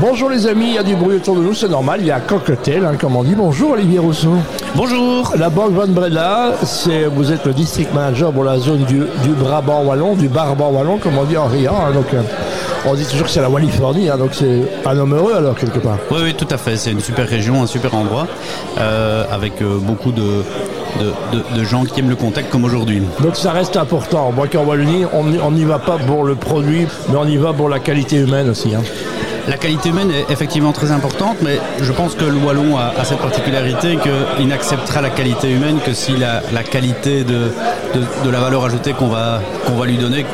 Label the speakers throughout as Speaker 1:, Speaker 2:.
Speaker 1: Bonjour les amis, il y a du bruit autour de nous, c'est normal, il y a un cocktail, hein, comme on dit. Bonjour Olivier Rousseau.
Speaker 2: Bonjour.
Speaker 1: La Banque Van Breda, c'est, vous êtes le district manager pour la zone du, du Brabant Wallon, du Barban Wallon, comme on dit en riant. hein, donc, euh, on dit toujours que c'est la Wallifornie, hein, donc c'est un homme heureux alors quelque part.
Speaker 2: Oui, oui, tout à fait. C'est une super région, un super endroit, euh, avec euh, beaucoup de, de, de- de gens qui aiment le contact comme aujourd'hui.
Speaker 1: Donc ça reste important. Moi qu'en Wallonie, on n'y- on n'y va pas pour le produit, mais on y va pour la qualité humaine aussi. hein.
Speaker 2: La qualité humaine est effectivement très importante, mais je pense que le Wallon a, cette particularité qu'il n'acceptera la qualité humaine que si la, qualité de, la valeur ajoutée qu'on va, qu'on va lui donner,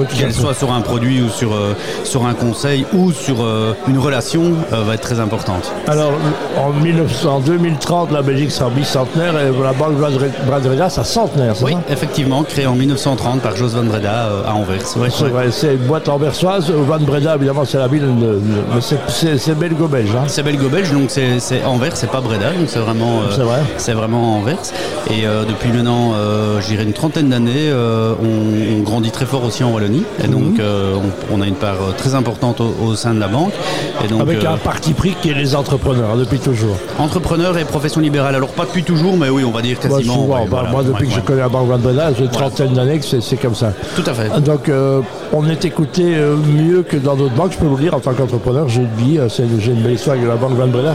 Speaker 2: qu'elle soit sur un produit ou sur, euh, sur un conseil ou sur euh, une relation, euh, va être très importante.
Speaker 1: Alors, en, 1900, en 2030, la Belgique sera bicentenaire et la Banque Van Breda, ça centenaire, c'est
Speaker 2: Oui,
Speaker 1: ça?
Speaker 2: effectivement, créé en 1930 par Jos van Breda à Anvers. Ouais,
Speaker 1: C'est
Speaker 2: ouais.
Speaker 1: vrai, c'est une boîte anversoise. Van Breda, évidemment, c'est la ville, de, mais c'est- c'est c'est belgo-belge. Hein.
Speaker 2: C'est belgo-belge, donc c'est Anvers, c'est pas Breda, donc c'est vraiment,
Speaker 1: C'est vrai.
Speaker 2: c'est vraiment Anvers. Et depuis maintenant, je dirais une trentaine d'années, on, on grandit très fort aussi en Wallonie. Et
Speaker 1: Mhm.
Speaker 2: donc, euh, on, on a une part euh, très importante au, au sein de la banque. Et donc,
Speaker 1: Avec
Speaker 2: euh,
Speaker 1: un parti pris qui est les entrepreneurs, depuis toujours.
Speaker 2: entrepreneur et profession libérale. Alors pas depuis toujours, mais oui, on va dire quasiment.
Speaker 1: souvent,
Speaker 2: ouais,
Speaker 1: bah,
Speaker 2: voilà.
Speaker 1: moi, depuis
Speaker 2: Ouais,
Speaker 1: que je connais la Banque Van Breda, j'ai une trentaine d'années que c'est comme ça.
Speaker 2: Tout à fait.
Speaker 1: Donc, on est écouté mieux que dans d'autres banques. Je peux vous le dire, en tant qu'entrepreneur, j'ai une vie, c'est- j'ai une belle histoire avec la Banque Van Breda.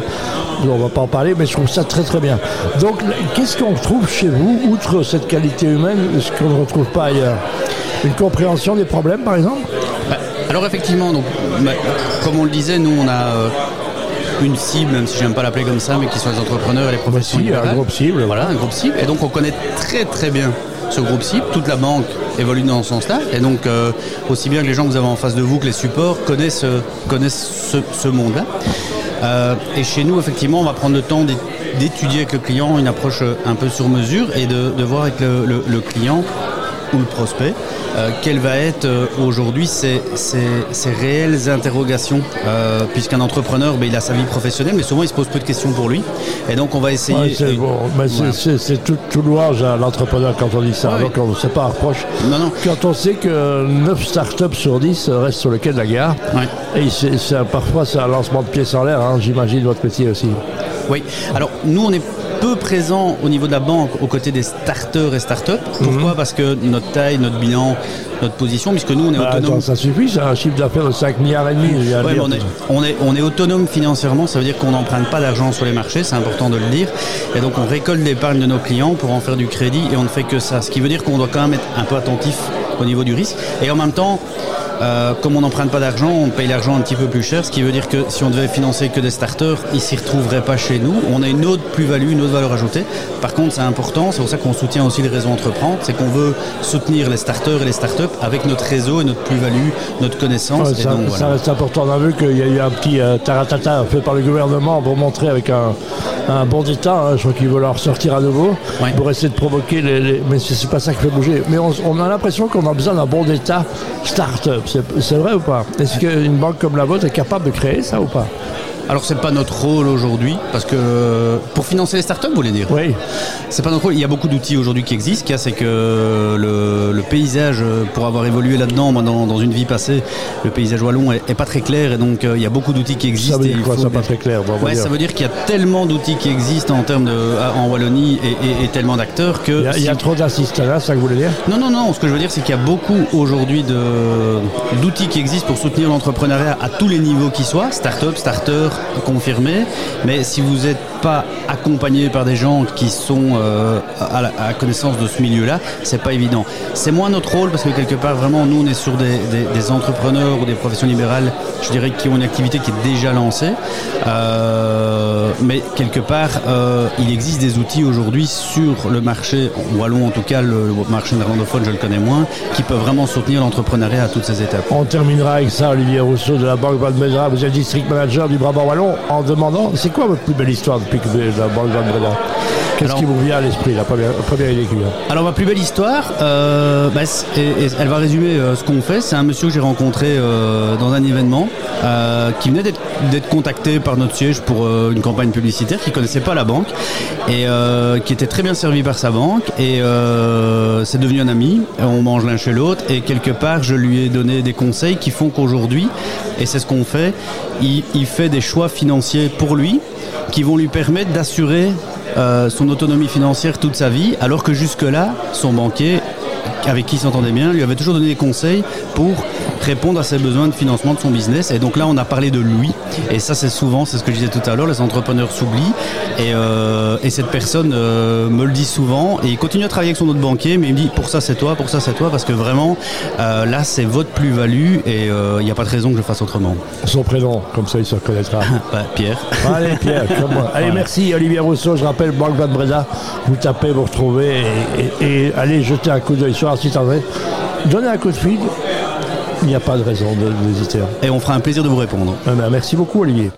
Speaker 1: On va pas en parler, mais je trouve ça très très bien. Donc, qu'est-ce qu'on trouve chez vous, outre cette qualité humaine, ce qu'on ne retrouve pas ailleurs? Une compréhension des problèmes, par exemple
Speaker 2: Bah, Alors effectivement, donc, bah, comme on le disait, nous on a euh, une cible, même si j'aime pas l'appeler comme ça, mais qui sont les entrepreneurs et les professions
Speaker 1: si, un groupe cible.
Speaker 2: Voilà, un groupe cible. Et donc on connaît très très bien ce groupe cible. Toute la banque évolue dans ce sens-là. Et donc euh, aussi bien que les gens que vous avez en face de vous, que les supports connaissent, euh, connaissent ce, ce monde-là. Euh, et chez nous, effectivement, on va prendre le temps d'é- d'étudier avec le client une approche un peu sur mesure et de, de voir avec le, le- le client ou le prospect euh, quelles va être euh, aujourd'hui ses- ses réelles interrogations. Euh, Puisqu'un entrepreneur, ben, il a sa vie professionnelle, mais souvent il se pose peu de questions pour lui. Et donc on va essayer.
Speaker 1: Ouais, c'est bon, mais c'est-
Speaker 2: Voilà.
Speaker 1: c'est c'est tout, tout à l'entrepreneur quand on dit ça.
Speaker 2: Ouais,
Speaker 1: Donc, on c'est pas un reproche.
Speaker 2: Non, non.
Speaker 1: Quand on sait que 9 startups sur 10 restent sur le quai de la gare,
Speaker 2: Ouais.
Speaker 1: et parfois c'est un lancement de pièces en l'air, hein, j'imagine votre métier aussi.
Speaker 2: Oui. Alors nous, on est peu présent au niveau de la banque aux côtés des starters et startups. Pourquoi? Parce que notre taille, notre bilan, notre position, puisque nous, on est
Speaker 1: Bah,
Speaker 2: autonome.
Speaker 1: attends, ça suffit, c'est un chiffre d'affaires de 5 milliards et demi.
Speaker 2: Ouais, est, on, est, on est autonome financièrement, ça veut dire qu'on n'emprunte pas d'argent sur les marchés, c'est important de le dire. Et donc on récolte l'épargne de nos clients pour en faire du crédit et on ne fait que ça. Ce qui veut dire qu'on doit quand même être un peu attentif au niveau du risque. Et en même temps, euh, comme on n'emprunte pas d'argent, on paye l'argent un petit peu plus cher, ce qui veut dire que si on devait financer que des starters, ils s'y retrouveraient pas chez nous. On a une autre plus-value, une autre valeur ajoutée. Par contre, c'est important, c'est pour ça qu'on soutient aussi le réseau Entreprendre, c'est qu'on veut soutenir les starters et les startups avec notre réseau et notre plus-value, notre connaissance.
Speaker 1: Ouais,
Speaker 2: Et
Speaker 1: ça,
Speaker 2: donc,
Speaker 1: ça
Speaker 2: voilà.
Speaker 1: reste important. On a vu qu'il y a eu un petit euh, taratata fait par le gouvernement pour montrer avec un, un bon d'État, hein, je crois qu'ils veulent en ressortir à nouveau,
Speaker 2: Ouais.
Speaker 1: pour essayer de provoquer les. les- mais c'est pas ça qui fait bouger. Mais on, on a l'impression qu'on a besoin d'un bon d'État start-up. C'est vrai ou pas? Est-ce qu'une banque comme la vôtre est capable de créer ça ou pas?
Speaker 2: Alors c'est pas notre rôle aujourd'hui parce que euh, pour financer les startups, vous voulez dire
Speaker 1: Oui.
Speaker 2: C'est pas notre rôle. Il y a beaucoup d'outils aujourd'hui qui existent. Qu'il y a, c'est que le, le paysage, euh, pour avoir évolué là-dedans, moi, dans, dans une vie passée, le paysage wallon est, est pas très clair et donc euh, il y a beaucoup d'outils qui existent.
Speaker 1: Ça veut dire quoi Ça pas très clair.
Speaker 2: Ouais, ça veut dire qu'il y a tellement d'outils qui existent en termes de en Wallonie et, et- et tellement d'acteurs que
Speaker 1: Il y a, il y a
Speaker 2: si-
Speaker 1: trop d'assistants là, c'est ça que vous voulez dire
Speaker 2: non, non, non. Ce que je veux dire, c'est qu'il y a beaucoup aujourd'hui de- d'outils qui existent pour soutenir l'entrepreneuriat à tous les niveaux qui soient, start-up, starter, confirmé. Mais si vous n'êtes pas accompagné par des gens qui sont euh, à, la, connaissance de ce milieu-là, c'est pas évident. C'est moins notre rôle parce que quelque part, vraiment, nous, on est sur des, entrepreneurs ou des professions libérales, je dirais, qui ont une activité qui est déjà lancée. Euh, mais quelque part, euh, il existe des outils aujourd'hui sur le marché wallon, en tout cas le marché néerlandophone, je le connais moins, qui peuvent vraiment soutenir l'entrepreneuriat à toutes ces étapes.
Speaker 1: On terminera avec ça, Olivier Rousseau de la Banque Breda. Vous êtes district manager du Brabant Wallon en demandant c'est quoi votre plus belle histoire que vous êtes de la Banque Qu'est-ce qui vous vient à l'esprit, la première, première idée qui vient?
Speaker 2: Alors ma plus belle histoire, euh, bah, et, et elle va résumer euh, ce qu'on fait. C'est un monsieur que j'ai rencontré euh, dans un événement qui venait d'être contacté par notre siège pour une campagne publicitaire, qui connaissait pas la banque et qui était très bien servi par sa banque. Et c'est devenu un ami. On mange l'un chez l'autre et quelque part je lui ai donné des conseils qui font qu'aujourd'hui, et c'est ce qu'on fait, il, il fait des choix financiers pour lui qui vont lui permettre d'assurer euh, son autonomie financière toute sa vie, alors que jusque-là, son banquier avec qui il s'entendait bien, lui avait toujours donné des conseils pour répondre à ses besoins de financement de son business. Et donc là, on a parlé de lui. Et ça, c'est souvent, c'est ce que je disais tout à l'heure, les entrepreneurs s'oublient. Et, euh, et, cette personne euh, me le dit souvent. Et il continue à travailler avec son autre banquier, mais il me dit pour ça, c'est toi, pour ça, c'est toi, parce que vraiment, euh, là, c'est votre plus-value et il n'y a pas de raison que je fasse autrement.
Speaker 1: Son prénom, comme ça, il se reconnaîtra.
Speaker 2: bah, Pierre.
Speaker 1: Allez, Pierre, comme moi. Allez, merci, Olivier Rousseau. Je rappelle, Banque Van Breda. Vous tapez, vous retrouvez et, et, et allez jeter un coup d'œil sur un site internet. Donnez un coup de fil il n'y a pas de raison d'hésiter.
Speaker 2: Et on fera un plaisir de vous répondre.
Speaker 1: merci beaucoup Olivier.